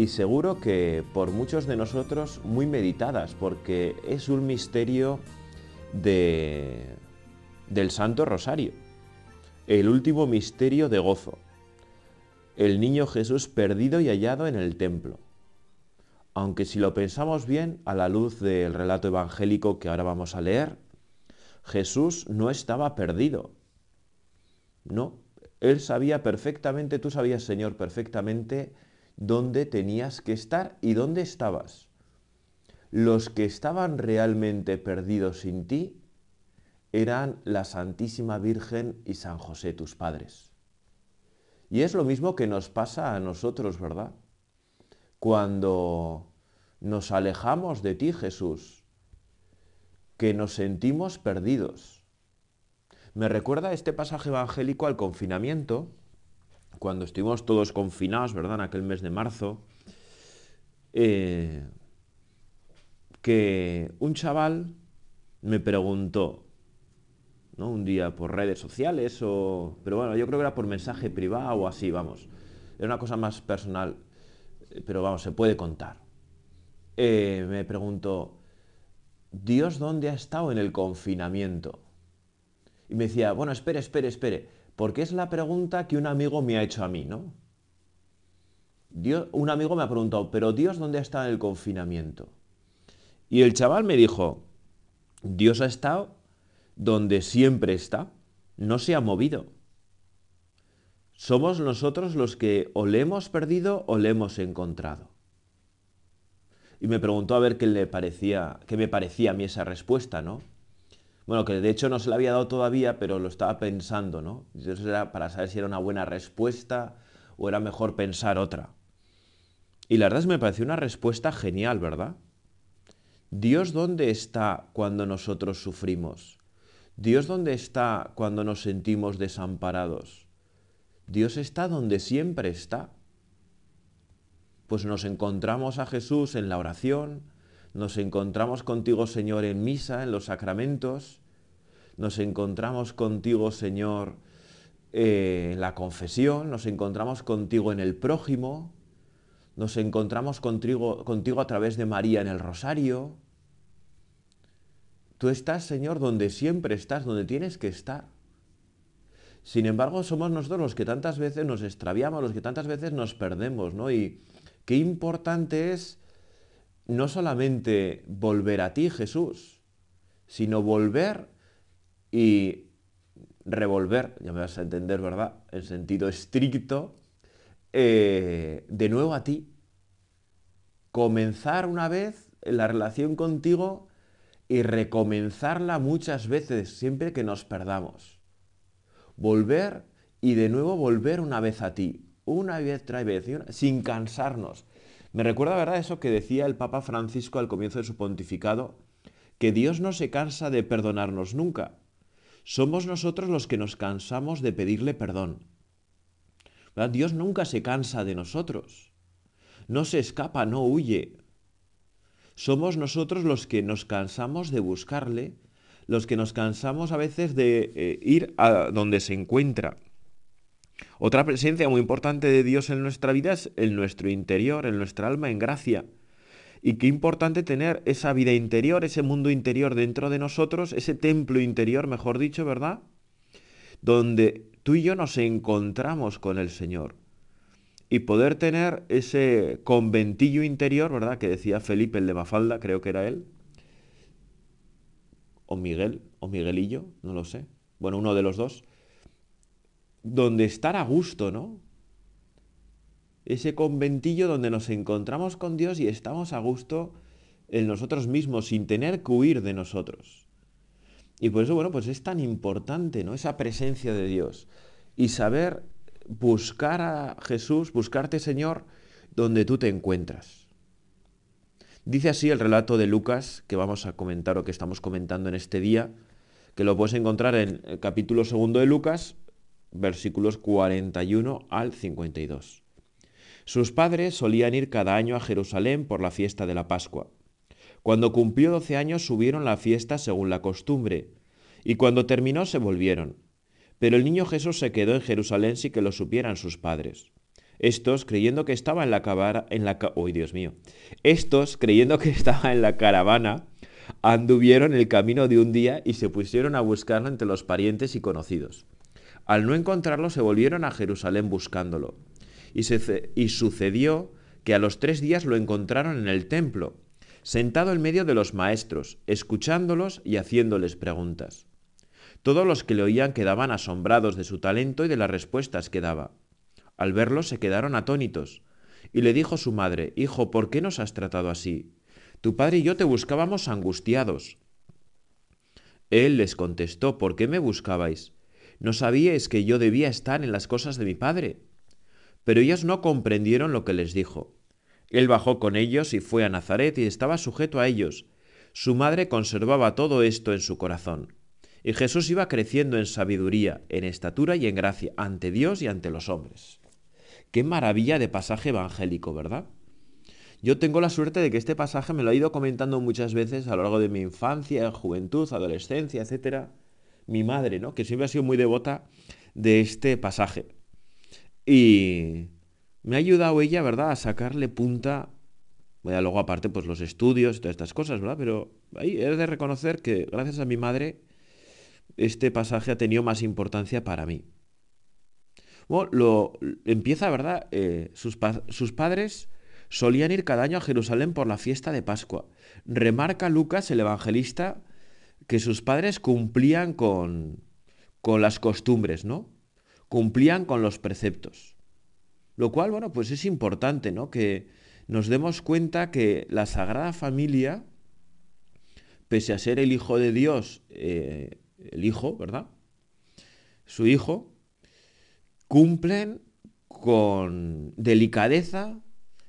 y seguro que por muchos de nosotros muy meditadas, porque es un misterio de, del Santo Rosario, el último misterio de gozo, el niño Jesús perdido y hallado en el templo. Aunque si lo pensamos bien, a la luz del relato evangélico que ahora vamos a leer, Jesús no estaba perdido. No, él sabía perfectamente, tú sabías, Señor, perfectamente dónde tenías que estar y dónde estabas. Los que estaban realmente perdidos sin ti eran la Santísima Virgen y San José, tus padres. Y es lo mismo que nos pasa a nosotros, ¿verdad? Cuando nos alejamos de ti, Jesús, que nos sentimos perdidos. Me recuerda este pasaje evangélico al confinamiento, cuando estuvimos todos confinados, ¿verdad? En aquel mes de marzo, eh, que un chaval me preguntó, ¿no? Un día por redes sociales o... Pero bueno, yo creo que era por mensaje privado o así, vamos. Era una cosa más personal, pero vamos, se puede contar. Eh, me preguntó, ¿Dios dónde ha estado en el confinamiento? Y me decía, bueno, espere, espere, espere porque es la pregunta que un amigo me ha hecho a mí, ¿no? Un amigo me ha preguntado, pero Dios, ¿dónde está en el confinamiento? Y el chaval me dijo, Dios ha estado donde siempre está, no se ha movido. Somos nosotros los que o le hemos perdido o le hemos encontrado. Y me preguntó a ver qué le parecía, qué me parecía a mí esa respuesta, ¿no? Bueno, que de hecho no se le había dado todavía, pero lo estaba pensando, ¿no? Eso era para saber si era una buena respuesta o era mejor pensar otra. Y la verdad es que me pareció una respuesta genial, ¿verdad? Dios dónde está cuando nosotros sufrimos? Dios dónde está cuando nos sentimos desamparados? Dios está donde siempre está. Pues nos encontramos a Jesús en la oración, nos encontramos contigo, Señor, en misa, en los sacramentos. Nos encontramos contigo, Señor, eh, en la confesión. Nos encontramos contigo en el prójimo. Nos encontramos contigo, contigo a través de María en el rosario. Tú estás, Señor, donde siempre estás, donde tienes que estar. Sin embargo, somos nosotros los que tantas veces nos extraviamos, los que tantas veces nos perdemos, ¿no? Y qué importante es no solamente volver a ti, Jesús, sino volver y revolver, ya me vas a entender, ¿verdad? En sentido estricto, eh, de nuevo a ti. Comenzar una vez la relación contigo y recomenzarla muchas veces, siempre que nos perdamos. Volver y de nuevo volver una vez a ti, una y otra vez, sin cansarnos, me recuerda, ¿verdad?, eso que decía el Papa Francisco al comienzo de su pontificado, que Dios no se cansa de perdonarnos nunca. Somos nosotros los que nos cansamos de pedirle perdón. Dios nunca se cansa de nosotros. No se escapa, no huye. Somos nosotros los que nos cansamos de buscarle, los que nos cansamos a veces de eh, ir a donde se encuentra. Otra presencia muy importante de Dios en nuestra vida es en nuestro interior, en nuestra alma, en gracia. Y qué importante tener esa vida interior, ese mundo interior dentro de nosotros, ese templo interior, mejor dicho, ¿verdad? Donde tú y yo nos encontramos con el Señor. Y poder tener ese conventillo interior, ¿verdad? Que decía Felipe el de Mafalda, creo que era él. O Miguel, o Miguelillo, no lo sé. Bueno, uno de los dos donde estar a gusto, ¿no? Ese conventillo donde nos encontramos con Dios y estamos a gusto en nosotros mismos, sin tener que huir de nosotros. Y por eso, bueno, pues es tan importante, ¿no? Esa presencia de Dios. Y saber buscar a Jesús, buscarte, Señor, donde tú te encuentras. Dice así el relato de Lucas que vamos a comentar o que estamos comentando en este día, que lo puedes encontrar en el capítulo segundo de Lucas, versículos 41 al 52. Sus padres solían ir cada año a Jerusalén por la fiesta de la Pascua. Cuando cumplió doce años subieron la fiesta según la costumbre, y cuando terminó se volvieron. Pero el niño Jesús se quedó en Jerusalén sin que lo supieran sus padres. Estos, creyendo que estaba en la caravana, en la Dios mío! Estos, creyendo que estaba en la caravana, anduvieron el camino de un día y se pusieron a buscarlo entre los parientes y conocidos. Al no encontrarlo, se volvieron a Jerusalén buscándolo. Y, sucedió que a los tres días lo encontraron en el templo, sentado en medio de los maestros, escuchándolos y haciéndoles preguntas. Todos los que le oían quedaban asombrados de su talento y de las respuestas que daba. Al verlo se quedaron atónitos. Y le dijo su madre, Hijo, ¿por qué nos has tratado así? Tu padre y yo te buscábamos angustiados. Él les contestó, ¿por qué me buscabais? ¿No sabíais que yo debía estar en las cosas de mi padre? Pero ellos no comprendieron lo que les dijo. Él bajó con ellos y fue a Nazaret y estaba sujeto a ellos. Su madre conservaba todo esto en su corazón. Y Jesús iba creciendo en sabiduría, en estatura y en gracia, ante Dios y ante los hombres. Qué maravilla de pasaje evangélico, ¿verdad? Yo tengo la suerte de que este pasaje me lo ha ido comentando muchas veces a lo largo de mi infancia, juventud, adolescencia, etc. Mi madre, ¿no? Que siempre ha sido muy devota de este pasaje. Y me ha ayudado ella, ¿verdad?, a sacarle punta. Bueno, luego aparte, pues los estudios y todas estas cosas, ¿verdad? Pero ahí he de reconocer que gracias a mi madre este pasaje ha tenido más importancia para mí. Bueno, lo, empieza, ¿verdad? Eh, sus, sus padres solían ir cada año a Jerusalén por la fiesta de Pascua. Remarca Lucas, el evangelista, que sus padres cumplían con, con las costumbres, ¿no? Cumplían con los preceptos. Lo cual, bueno, pues es importante, ¿no? Que nos demos cuenta que la Sagrada Familia, pese a ser el Hijo de Dios, eh, el Hijo, ¿verdad? Su Hijo, cumplen con delicadeza,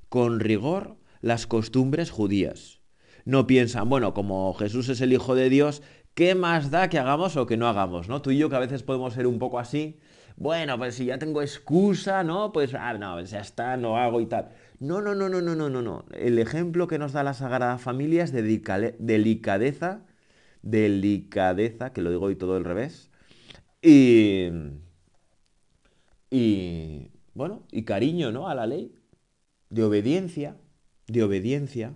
con rigor, las costumbres judías. No piensan, bueno, como Jesús es el Hijo de Dios, ¿qué más da que hagamos o que no hagamos? ¿no? Tú y yo que a veces podemos ser un poco así, bueno, pues si ya tengo excusa, ¿no? Pues, ah, no, ya está, no hago y tal. No, no, no, no, no, no, no, no. El ejemplo que nos da la Sagrada Familia es de delicadeza, delicadeza, que lo digo hoy todo al revés, y y, bueno, y cariño, ¿no? A la ley, de obediencia, de obediencia.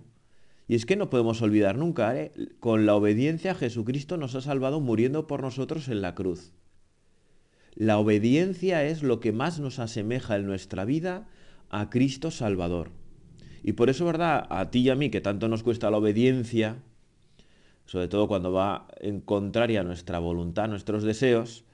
Y es que no podemos olvidar nunca, ¿eh? con la obediencia Jesucristo nos ha salvado muriendo por nosotros en la cruz. La obediencia es lo que más nos asemeja en nuestra vida a Cristo Salvador. Y por eso, ¿verdad? A ti y a mí, que tanto nos cuesta la obediencia, sobre todo cuando va en contraria a nuestra voluntad, nuestros deseos,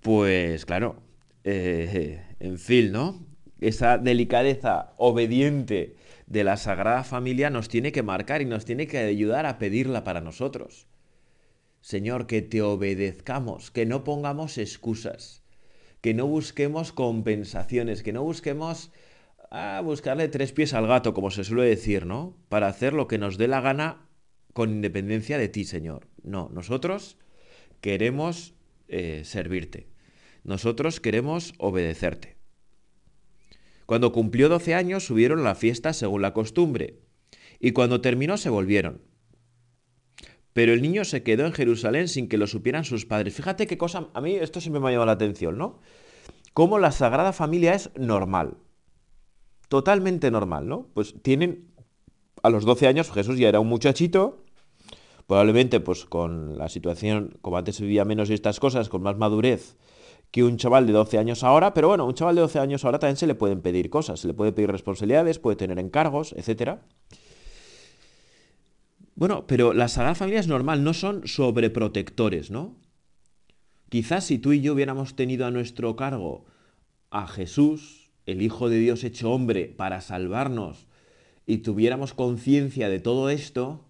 pues claro, eh, en fin, ¿no? Esa delicadeza obediente de la Sagrada Familia nos tiene que marcar y nos tiene que ayudar a pedirla para nosotros. Señor, que te obedezcamos, que no pongamos excusas, que no busquemos compensaciones, que no busquemos a buscarle tres pies al gato, como se suele decir, ¿no? Para hacer lo que nos dé la gana con independencia de ti, Señor. No, nosotros queremos eh, servirte. Nosotros queremos obedecerte. Cuando cumplió doce años subieron a la fiesta según la costumbre, y cuando terminó se volvieron. Pero el niño se quedó en Jerusalén sin que lo supieran sus padres. Fíjate qué cosa, a mí esto siempre me ha llamado la atención, ¿no? Cómo la Sagrada Familia es normal. Totalmente normal, ¿no? Pues tienen, a los 12 años Jesús ya era un muchachito, probablemente pues con la situación, como antes vivía menos y estas cosas, con más madurez, que un chaval de 12 años ahora, pero bueno, un chaval de 12 años ahora también se le pueden pedir cosas, se le puede pedir responsabilidades, puede tener encargos, etc. Bueno, pero la Sagrada Familia es normal, no son sobreprotectores, ¿no? Quizás si tú y yo hubiéramos tenido a nuestro cargo a Jesús, el Hijo de Dios hecho hombre, para salvarnos, y tuviéramos conciencia de todo esto,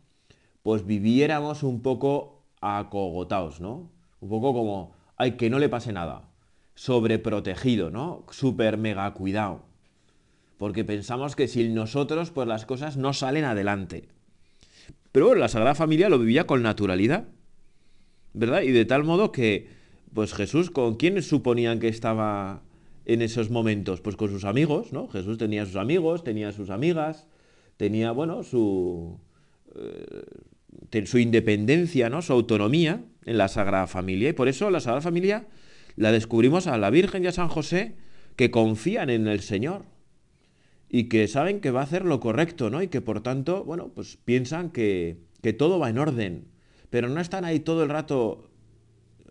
pues viviéramos un poco acogotados, ¿no? Un poco como, ay, que no le pase nada sobreprotegido, ¿no? Súper mega cuidado. Porque pensamos que sin nosotros, pues las cosas no salen adelante. Pero bueno, la Sagrada Familia lo vivía con naturalidad, ¿verdad? Y de tal modo que, pues Jesús, ¿con quiénes suponían que estaba en esos momentos? Pues con sus amigos, ¿no? Jesús tenía sus amigos, tenía sus amigas, tenía, bueno, su, eh, su independencia, ¿no? Su autonomía en la Sagrada Familia. Y por eso la Sagrada Familia la descubrimos a la Virgen y a San José que confían en el Señor y que saben que va a hacer lo correcto, ¿no? Y que por tanto, bueno, pues piensan que, que todo va en orden, pero no están ahí todo el rato,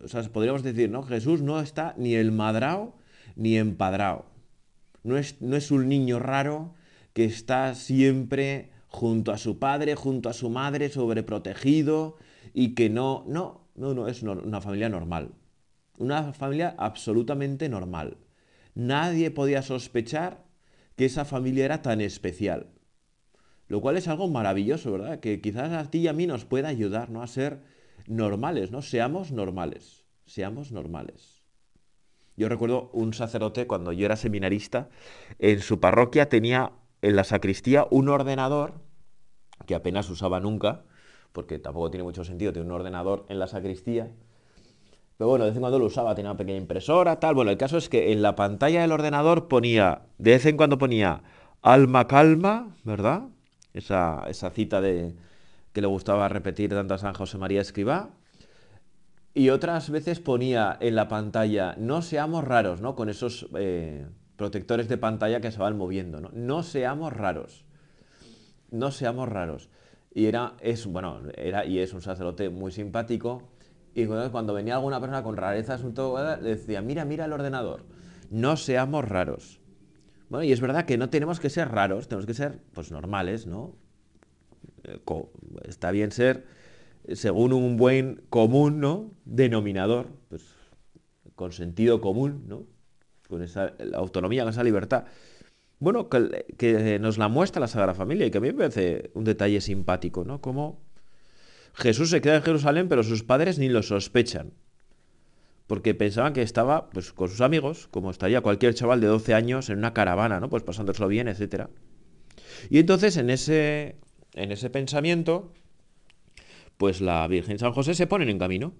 o sea, podríamos decir, ¿no? Jesús no está ni el madrao ni empadrao. No es, no es un niño raro que está siempre junto a su padre, junto a su madre, sobreprotegido y que no, no, no, no, es una familia normal. Una familia absolutamente normal. Nadie podía sospechar que esa familia era tan especial. Lo cual es algo maravilloso, ¿verdad? Que quizás a ti y a mí nos pueda ayudar, ¿no? A ser normales, ¿no? Seamos normales, seamos normales. Yo recuerdo un sacerdote cuando yo era seminarista, en su parroquia tenía en la sacristía un ordenador que apenas usaba nunca, porque tampoco tiene mucho sentido tener un ordenador en la sacristía, pero bueno, de vez en cuando lo usaba, tenía una pequeña impresora, tal. Bueno, el caso es que en la pantalla del ordenador ponía, de vez en cuando ponía alma calma, ¿verdad? Esa, esa cita de, que le gustaba repetir tanto a San José María Escribá. Y otras veces ponía en la pantalla, no seamos raros, ¿no? Con esos eh, protectores de pantalla que se van moviendo, ¿no? No seamos raros. No seamos raros. Y era, es, bueno, era y es un sacerdote muy simpático y cuando venía alguna persona con rarezas, un todo, le decía, mira, mira el ordenador. No seamos raros. Bueno, y es verdad que no tenemos que ser raros, tenemos que ser, pues, normales, ¿no? Eh, está bien ser, según un buen común, ¿no? Denominador, pues, con sentido común, ¿no? Con esa autonomía, con esa libertad. Bueno, que, que, nos la muestra la Sagrada Familia y que a mí me parece un detalle simpático, ¿no? Como Jesús se queda en Jerusalén, pero sus padres ni lo sospechan. Porque pensaban que estaba pues, con sus amigos, como estaría cualquier chaval de 12 años en una caravana, ¿no? Pues pasándoselo bien, etc. Y entonces en ese, en ese pensamiento, pues la Virgen San José se ponen en camino,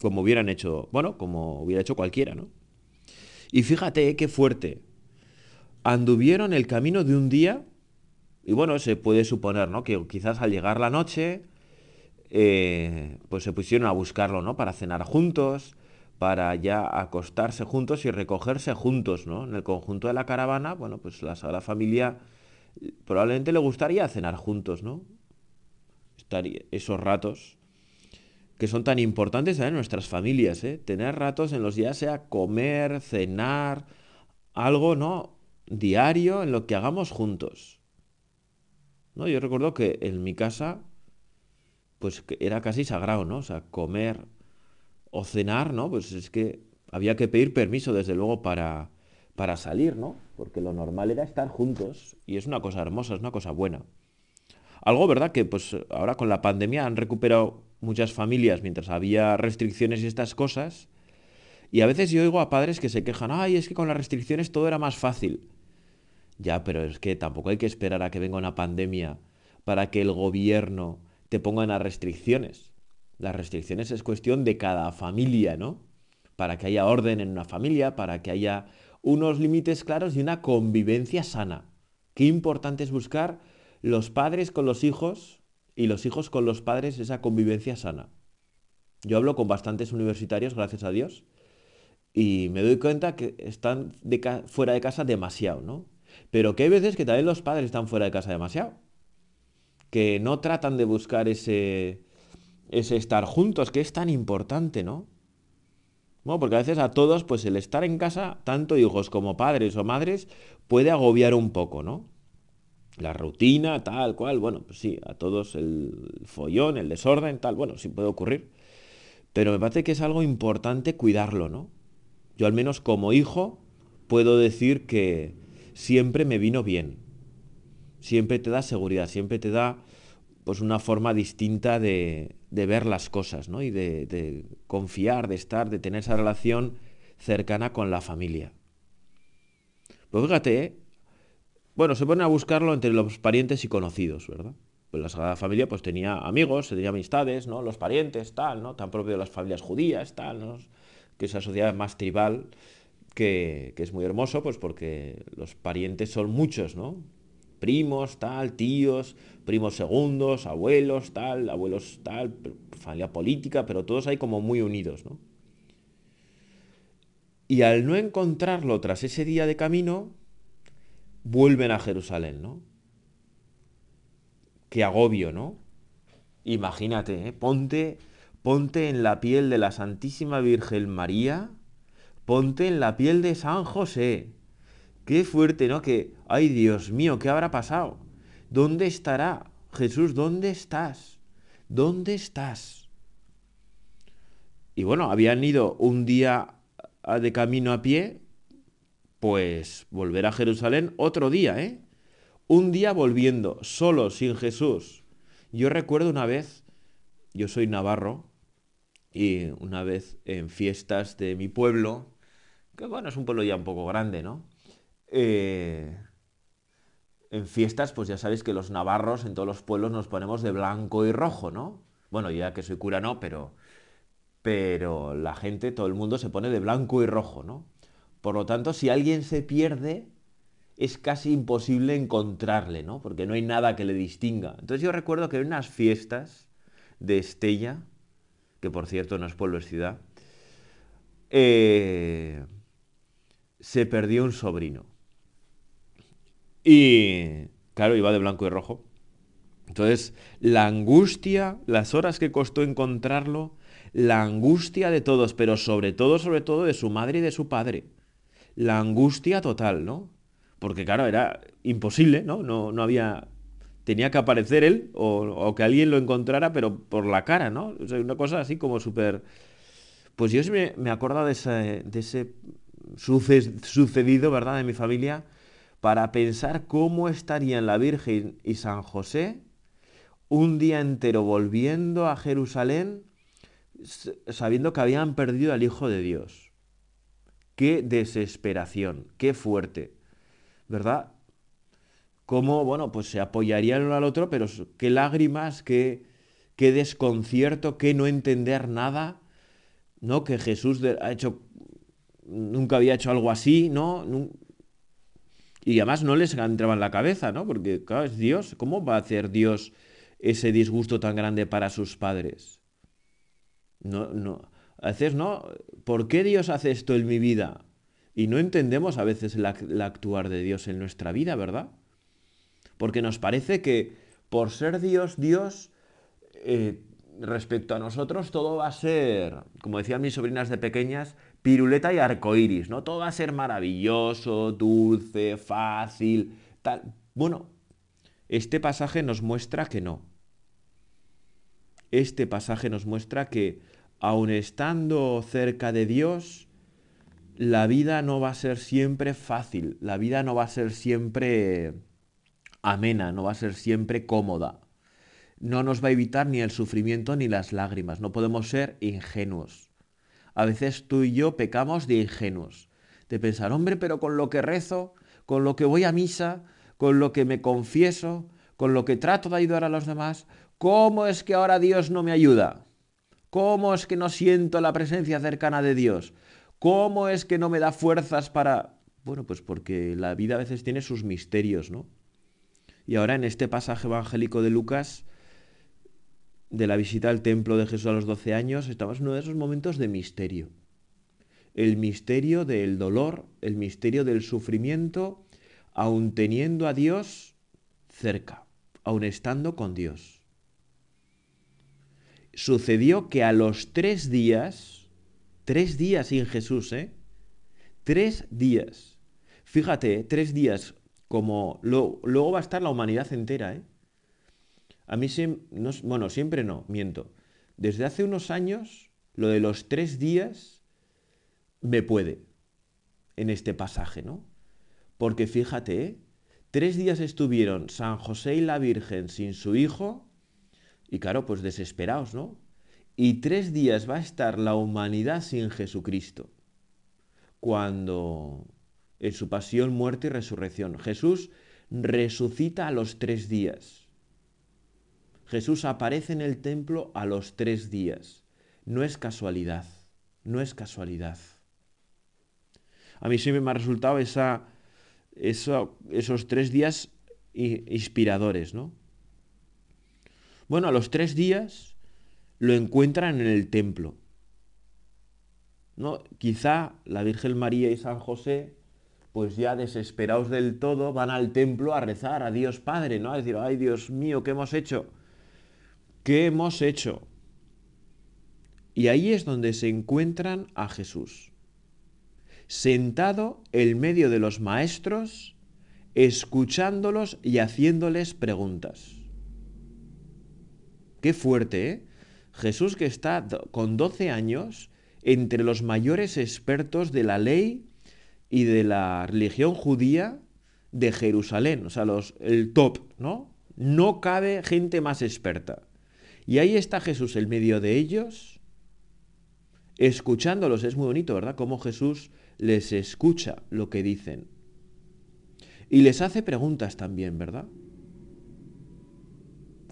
como hubieran hecho, bueno, como hubiera hecho cualquiera, ¿no? Y fíjate qué fuerte. Anduvieron el camino de un día, y bueno, se puede suponer, ¿no? Que quizás al llegar la noche, pues se pusieron a buscarlo, ¿no? Para cenar juntos, para ya acostarse juntos y recogerse juntos, ¿no? En el conjunto de la caravana, bueno, pues la Sagrada Familia probablemente le gustaría cenar juntos, ¿no? Estaría esos ratos que son tan importantes en nuestras familias, ¿eh? Tener ratos en los días sea comer, cenar, algo, ¿no? Diario en lo que hagamos juntos. ¿No? Yo recuerdo que en mi casa pues era casi sagrado, ¿no? O sea, comer o cenar, ¿no? Pues es que había que pedir permiso, desde luego, para, para salir, ¿no? Porque lo normal era estar juntos y es una cosa hermosa, es una cosa buena. Algo, ¿verdad? Que pues ahora con la pandemia han recuperado muchas familias mientras había restricciones y estas cosas. Y a veces yo oigo a padres que se quejan, ay, es que con las restricciones todo era más fácil. Ya, pero es que tampoco hay que esperar a que venga una pandemia para que el gobierno te pongan las restricciones. Las restricciones es cuestión de cada familia, ¿no? Para que haya orden en una familia, para que haya unos límites claros y una convivencia sana. Qué importante es buscar los padres con los hijos y los hijos con los padres esa convivencia sana. Yo hablo con bastantes universitarios, gracias a Dios, y me doy cuenta que están fuera de casa demasiado, ¿no? Pero que hay veces que también los padres están fuera de casa demasiado que no tratan de buscar ese, ese estar juntos, que es tan importante, ¿no? Bueno, porque a veces a todos, pues el estar en casa, tanto hijos como padres o madres, puede agobiar un poco, ¿no? La rutina, tal cual, bueno, pues sí, a todos el follón, el desorden, tal, bueno, sí puede ocurrir. Pero me parece que es algo importante cuidarlo, ¿no? Yo al menos como hijo puedo decir que siempre me vino bien siempre te da seguridad, siempre te da pues una forma distinta de, ver las cosas, ¿no? Y de, confiar, de estar, de tener esa relación cercana con la familia. Pues fíjate, ¿eh? bueno, se ponen a buscarlo entre los parientes y conocidos, ¿verdad? pues la familia pues tenía amigos, tenía amistades, ¿no? Los parientes, tal, ¿no? Tan propio de las familias judías, tal, ¿no? Que esa sociedad más tribal que, que, es muy hermoso, pues porque los parientes son muchos, ¿no? Primos, tal, tíos, primos segundos, abuelos, tal, abuelos, tal, familia política, pero todos ahí como muy unidos, ¿no? Y al no encontrarlo tras ese día de camino, vuelven a Jerusalén, ¿no? Qué agobio, ¿no? Imagínate, ¿eh? ponte, ponte en la piel de la Santísima Virgen María, ponte en la piel de San José. Qué fuerte, ¿no? Que, ay Dios mío, ¿qué habrá pasado? ¿Dónde estará? Jesús, ¿dónde estás? ¿Dónde estás? Y bueno, habían ido un día de camino a pie, pues volver a Jerusalén otro día, ¿eh? Un día volviendo, solo, sin Jesús. Yo recuerdo una vez, yo soy navarro, y una vez en fiestas de mi pueblo, que bueno, es un pueblo ya un poco grande, ¿no? Eh, en fiestas, pues ya sabéis que los navarros en todos los pueblos nos ponemos de blanco y rojo, ¿no? Bueno, ya que soy cura no, pero, pero la gente, todo el mundo se pone de blanco y rojo, ¿no? Por lo tanto, si alguien se pierde, es casi imposible encontrarle, ¿no? Porque no hay nada que le distinga. Entonces yo recuerdo que en unas fiestas de Estella, que por cierto no es pueblo, es ciudad, eh, se perdió un sobrino. Y, claro, iba de blanco y rojo. Entonces, la angustia, las horas que costó encontrarlo, la angustia de todos, pero sobre todo, sobre todo de su madre y de su padre. La angustia total, ¿no? porque claro, era imposible, ¿no? No, no había... Tenía que aparecer él o, que alguien lo encontrara, pero por la cara, ¿no? O sea, una cosa así como súper... Pues yo me, me acuerdo de ese, de ese sucedido, ¿verdad?, de mi familia, para pensar cómo estarían la Virgen y San José un día entero volviendo a Jerusalén sabiendo que habían perdido al Hijo de Dios. Qué desesperación, qué fuerte. ¿verdad? Cómo, bueno, pues se apoyarían uno al otro, pero qué lágrimas, qué, qué desconcierto, qué no entender nada, ¿no? Que Jesús ha hecho, nunca había hecho algo así, ¿no? Y además no les entraba en la cabeza, ¿no? Porque, claro, es Dios. ¿Cómo va a hacer Dios ese disgusto tan grande para sus padres? No, no. A veces, ¿no? ¿Por qué Dios hace esto en mi vida? Y no entendemos a veces el, actuar de Dios en nuestra vida, ¿verdad? Porque nos parece que por ser Dios, Dios, eh, respecto a nosotros, todo va a ser, como decían mis sobrinas de pequeñas, piruleta y arcoíris, ¿no? Todo va a ser maravilloso, dulce, fácil, tal. Bueno, este pasaje nos muestra que no. Este pasaje nos muestra que, aun estando cerca de Dios, la vida no va a ser siempre fácil, la vida no va a ser siempre amena, no va a ser siempre cómoda. No nos va a evitar ni el sufrimiento ni las lágrimas, no podemos ser ingenuos. A veces tú y yo pecamos de ingenuos, de pensar, hombre, pero con lo que rezo, con lo que voy a misa, con lo que me confieso, con lo que trato de ayudar a los demás, ¿cómo es que ahora Dios no me ayuda? ¿Cómo es que no siento la presencia cercana de Dios? ¿Cómo es que no me da fuerzas para...? Bueno, pues porque la vida a veces tiene sus misterios, ¿no? Y ahora en este pasaje evangélico de Lucas, de la visita al templo de Jesús a los 12 años, estamos en uno de esos momentos de misterio. El misterio del dolor, el misterio del sufrimiento, aun teniendo a Dios cerca, aun estando con Dios. Sucedió que a los tres días, Tres días sin Jesús, ¿eh? Tres días. Fíjate, tres días como... luego va a estar la humanidad entera, ¿eh? A mí, no, bueno, siempre no, miento. Desde hace unos años, lo de los tres días me puede en este pasaje, ¿no? Porque fíjate, ¿eh? tres días estuvieron San José y la Virgen sin su hijo y claro, pues desesperados, ¿no? y tres días va a estar la humanidad sin Jesucristo. Cuando en su pasión, muerte y resurrección, Jesús resucita a los tres días. Jesús aparece en el templo a los tres días. No es casualidad, no es casualidad. A mí siempre me ha resultado esa, esos tres días inspiradores, ¿no? Bueno, a los tres días lo encuentran en el templo. ¿No? Quizá la Virgen María y San José, pues ya desesperados del todo, van al templo a rezar a Dios Padre, ¿no? A decir, ay Dios mío, ¿qué hemos hecho? ¿Qué hemos hecho? Y ahí es donde se encuentran a Jesús, sentado en medio de los maestros, escuchándolos y haciéndoles preguntas. Qué fuerte, ¿eh? Jesús que está con 12 años entre los mayores expertos de la ley y de la religión judía de Jerusalén, o sea, los, el top, ¿no? No cabe gente más experta. Y ahí está Jesús en medio de ellos, escuchándolos. Es muy bonito, ¿verdad? Cómo Jesús les escucha lo que dicen. Y les hace preguntas también, ¿verdad?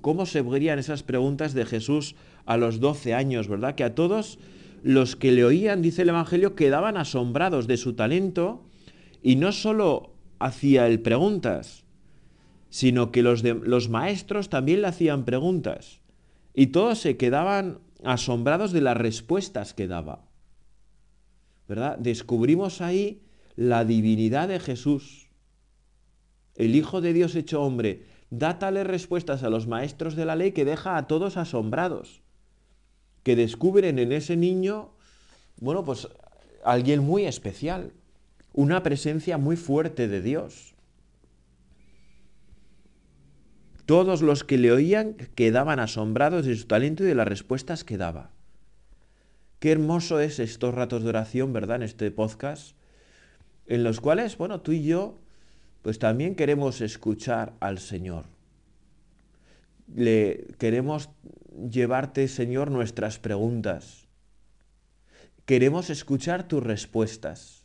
¿Cómo se verían esas preguntas de Jesús a los 12 años, verdad? Que a todos los que le oían, dice el Evangelio, quedaban asombrados de su talento y no solo hacía él preguntas, sino que los, de, los maestros también le hacían preguntas y todos se quedaban asombrados de las respuestas que daba. ¿Verdad? Descubrimos ahí la divinidad de Jesús, el Hijo de Dios hecho hombre, da tales respuestas a los maestros de la ley que deja a todos asombrados que descubren en ese niño, bueno, pues alguien muy especial, una presencia muy fuerte de Dios. Todos los que le oían quedaban asombrados de su talento y de las respuestas que daba. Qué hermoso es estos ratos de oración, ¿verdad? En este podcast, en los cuales, bueno, tú y yo, pues también queremos escuchar al Señor. Le queremos llevarte, Señor, nuestras preguntas. Queremos escuchar tus respuestas.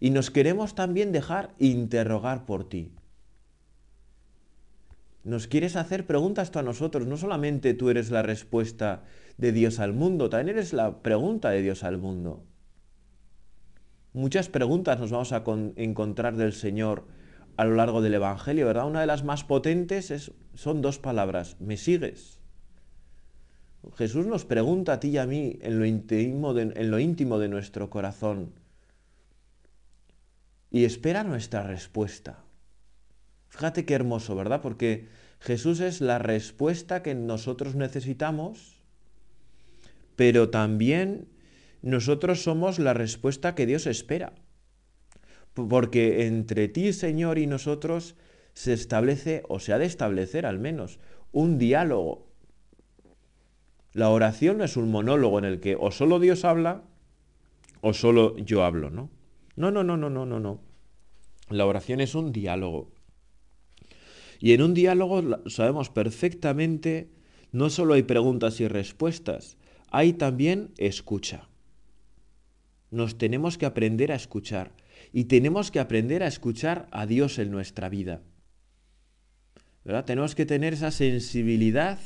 Y nos queremos también dejar interrogar por ti. Nos quieres hacer preguntas tú a nosotros. No solamente tú eres la respuesta de Dios al mundo, también eres la pregunta de Dios al mundo. Muchas preguntas nos vamos a encontrar del Señor a lo largo del Evangelio, ¿verdad? Una de las más potentes es, son dos palabras, ¿me sigues? Jesús nos pregunta a ti y a mí en lo íntimo de, en lo íntimo de nuestro corazón y espera nuestra respuesta. Fíjate qué hermoso, ¿verdad? Porque Jesús es la respuesta que nosotros necesitamos, pero también nosotros somos la respuesta que Dios espera. Porque entre ti, Señor, y nosotros se establece, o se ha de establecer al menos, un diálogo, la oración no es un monólogo en el que o solo Dios habla o solo yo hablo, ¿no? No, no, no, no, no, no, no. La oración es un diálogo. Y en un diálogo sabemos perfectamente, no solo hay preguntas y respuestas, hay también escucha. Nos tenemos que aprender a escuchar y tenemos que aprender a escuchar a Dios en nuestra vida. ¿Verdad? Tenemos que tener esa sensibilidad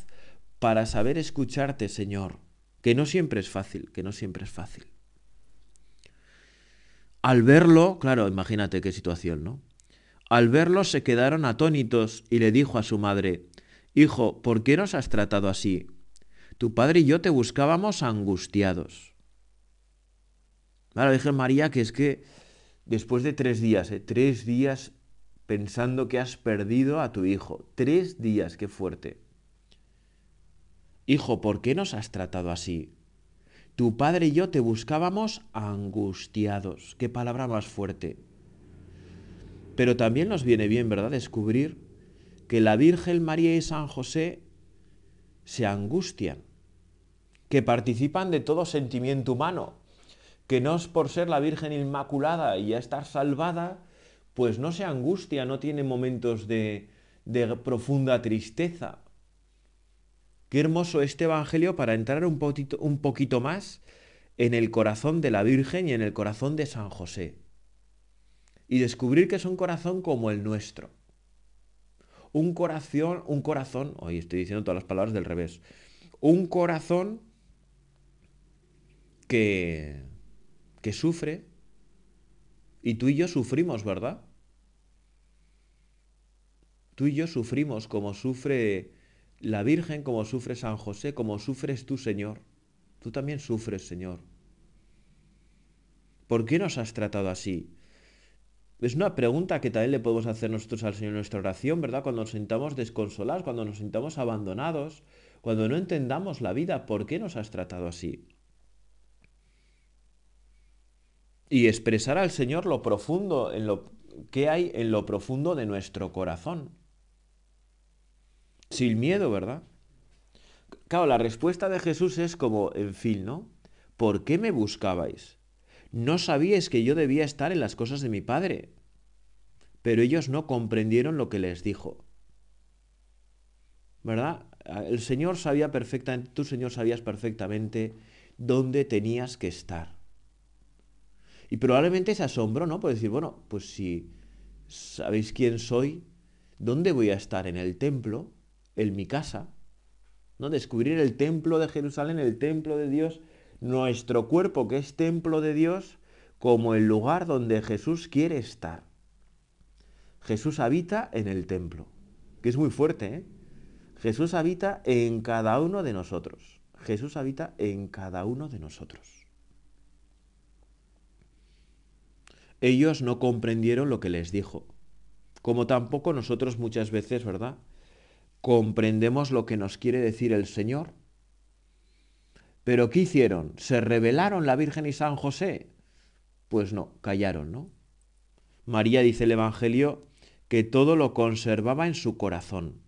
para saber escucharte, Señor, que no siempre es fácil, que no siempre es fácil. Al verlo, claro, imagínate qué situación, ¿no? Al verlo se quedaron atónitos y le dijo a su madre, Hijo, ¿por qué nos has tratado así? Tu padre y yo te buscábamos angustiados. Claro, dije María que es que después de tres días, ¿eh? tres días pensando que has perdido a tu hijo, tres días, qué fuerte. Hijo, ¿por qué nos has tratado así? Tu padre y yo te buscábamos angustiados. Qué palabra más fuerte. Pero también nos viene bien, ¿verdad?, descubrir que la Virgen María y San José se angustian, que participan de todo sentimiento humano, que no es por ser la Virgen Inmaculada y ya estar salvada, pues no se angustia, no tiene momentos de, de profunda tristeza, Qué hermoso este Evangelio para entrar un poquito, un poquito más en el corazón de la Virgen y en el corazón de San José. Y descubrir que es un corazón como el nuestro. un corazón, un corazón, hoy estoy diciendo todas las palabras del revés, un corazón que, que sufre, y tú y yo sufrimos, ¿verdad? Tú y yo sufrimos como sufre la Virgen, como sufre San José, como sufres tú, Señor. Tú también sufres, Señor. ¿Por qué nos has tratado así? Es una pregunta que también le podemos hacer nosotros al Señor en nuestra oración, ¿verdad? Cuando nos sintamos desconsolados, cuando nos sintamos abandonados, cuando no entendamos la vida, ¿por qué nos has tratado así? Y expresar al Señor lo profundo, en lo que hay en lo profundo de nuestro corazón. Sin miedo, ¿verdad? Claro, la respuesta de Jesús es como, en fin, ¿no? ¿Por qué me buscabais? No sabíais que yo debía estar en las cosas de mi Padre, pero ellos no comprendieron lo que les dijo. ¿Verdad? El Señor sabía perfectamente, tú Señor sabías perfectamente dónde tenías que estar. Y probablemente se asombró, ¿no? Por decir, bueno, pues si sabéis quién soy, ¿dónde voy a estar? ¿En el templo? ¿En mi casa? ¿No? Descubrir el templo de Jerusalén, el templo de Dios, nuestro cuerpo que es templo de Dios, como el lugar donde Jesús quiere estar. Jesús habita en el templo, que es muy fuerte, ¿eh? Jesús habita en cada uno de nosotros. Jesús habita en cada uno de nosotros. Ellos no comprendieron lo que les dijo, como tampoco nosotros muchas veces, ¿verdad? Comprendemos lo que nos quiere decir el Señor. Pero ¿qué hicieron? ¿Se rebelaron la Virgen y San José? Pues no, callaron, ¿no? María dice el Evangelio que todo lo conservaba en su corazón.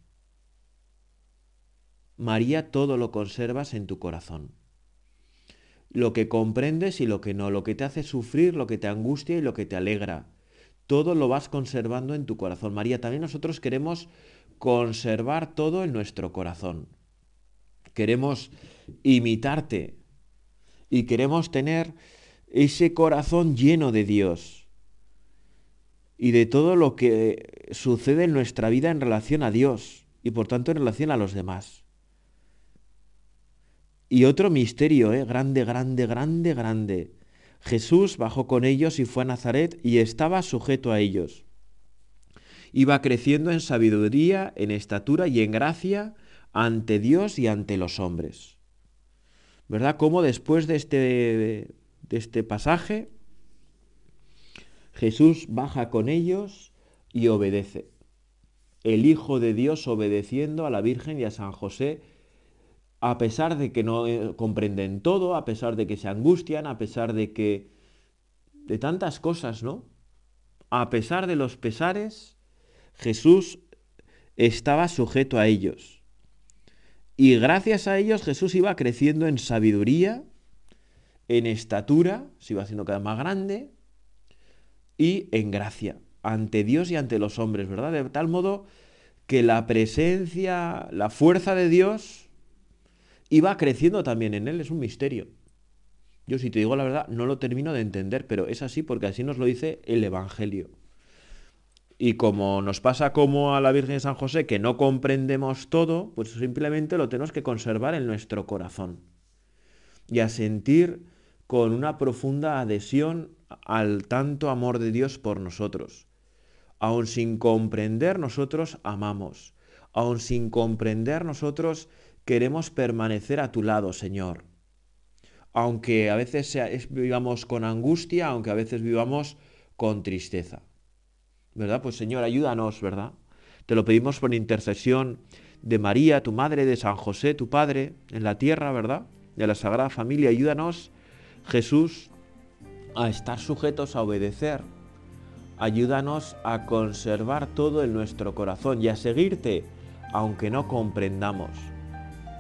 María, todo lo conservas en tu corazón. Lo que comprendes y lo que no, lo que te hace sufrir, lo que te angustia y lo que te alegra. Todo lo vas conservando en tu corazón. María, también nosotros queremos conservar todo en nuestro corazón. Queremos imitarte y queremos tener ese corazón lleno de Dios y de todo lo que sucede en nuestra vida en relación a Dios y por tanto en relación a los demás. Y otro misterio, ¿eh? grande, grande, grande, grande. Jesús bajó con ellos y fue a Nazaret y estaba sujeto a ellos. Iba creciendo en sabiduría, en estatura y en gracia ante Dios y ante los hombres. ¿Verdad? Como después de este, de este pasaje, Jesús baja con ellos y obedece. El Hijo de Dios obedeciendo a la Virgen y a San José a pesar de que no eh, comprenden todo, a pesar de que se angustian, a pesar de que... de tantas cosas, ¿no? A pesar de los pesares, Jesús estaba sujeto a ellos. Y gracias a ellos Jesús iba creciendo en sabiduría, en estatura, se iba haciendo cada vez más grande, y en gracia, ante Dios y ante los hombres, ¿verdad? De tal modo que la presencia, la fuerza de Dios va creciendo también en él, es un misterio. Yo si te digo la verdad, no lo termino de entender, pero es así porque así nos lo dice el Evangelio. Y como nos pasa como a la Virgen San José, que no comprendemos todo, pues simplemente lo tenemos que conservar en nuestro corazón. Y a sentir con una profunda adhesión al tanto amor de Dios por nosotros. Aun sin comprender nosotros amamos. Aun sin comprender nosotros queremos permanecer a tu lado, Señor. Aunque a veces vivamos con angustia, aunque a veces vivamos con tristeza. ¿Verdad? Pues Señor, ayúdanos, ¿verdad? Te lo pedimos por intercesión de María, tu madre, de San José, tu padre, en la tierra, ¿verdad? De la Sagrada Familia. Ayúdanos, Jesús, a estar sujetos a obedecer. Ayúdanos a conservar todo en nuestro corazón y a seguirte, aunque no comprendamos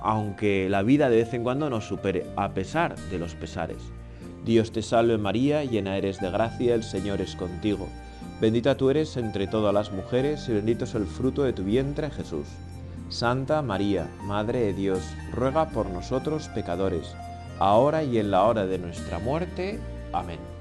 aunque la vida de vez en cuando nos supere, a pesar de los pesares. Dios te salve María, llena eres de gracia, el Señor es contigo. Bendita tú eres entre todas las mujeres y bendito es el fruto de tu vientre Jesús. Santa María, Madre de Dios, ruega por nosotros pecadores, ahora y en la hora de nuestra muerte. Amén.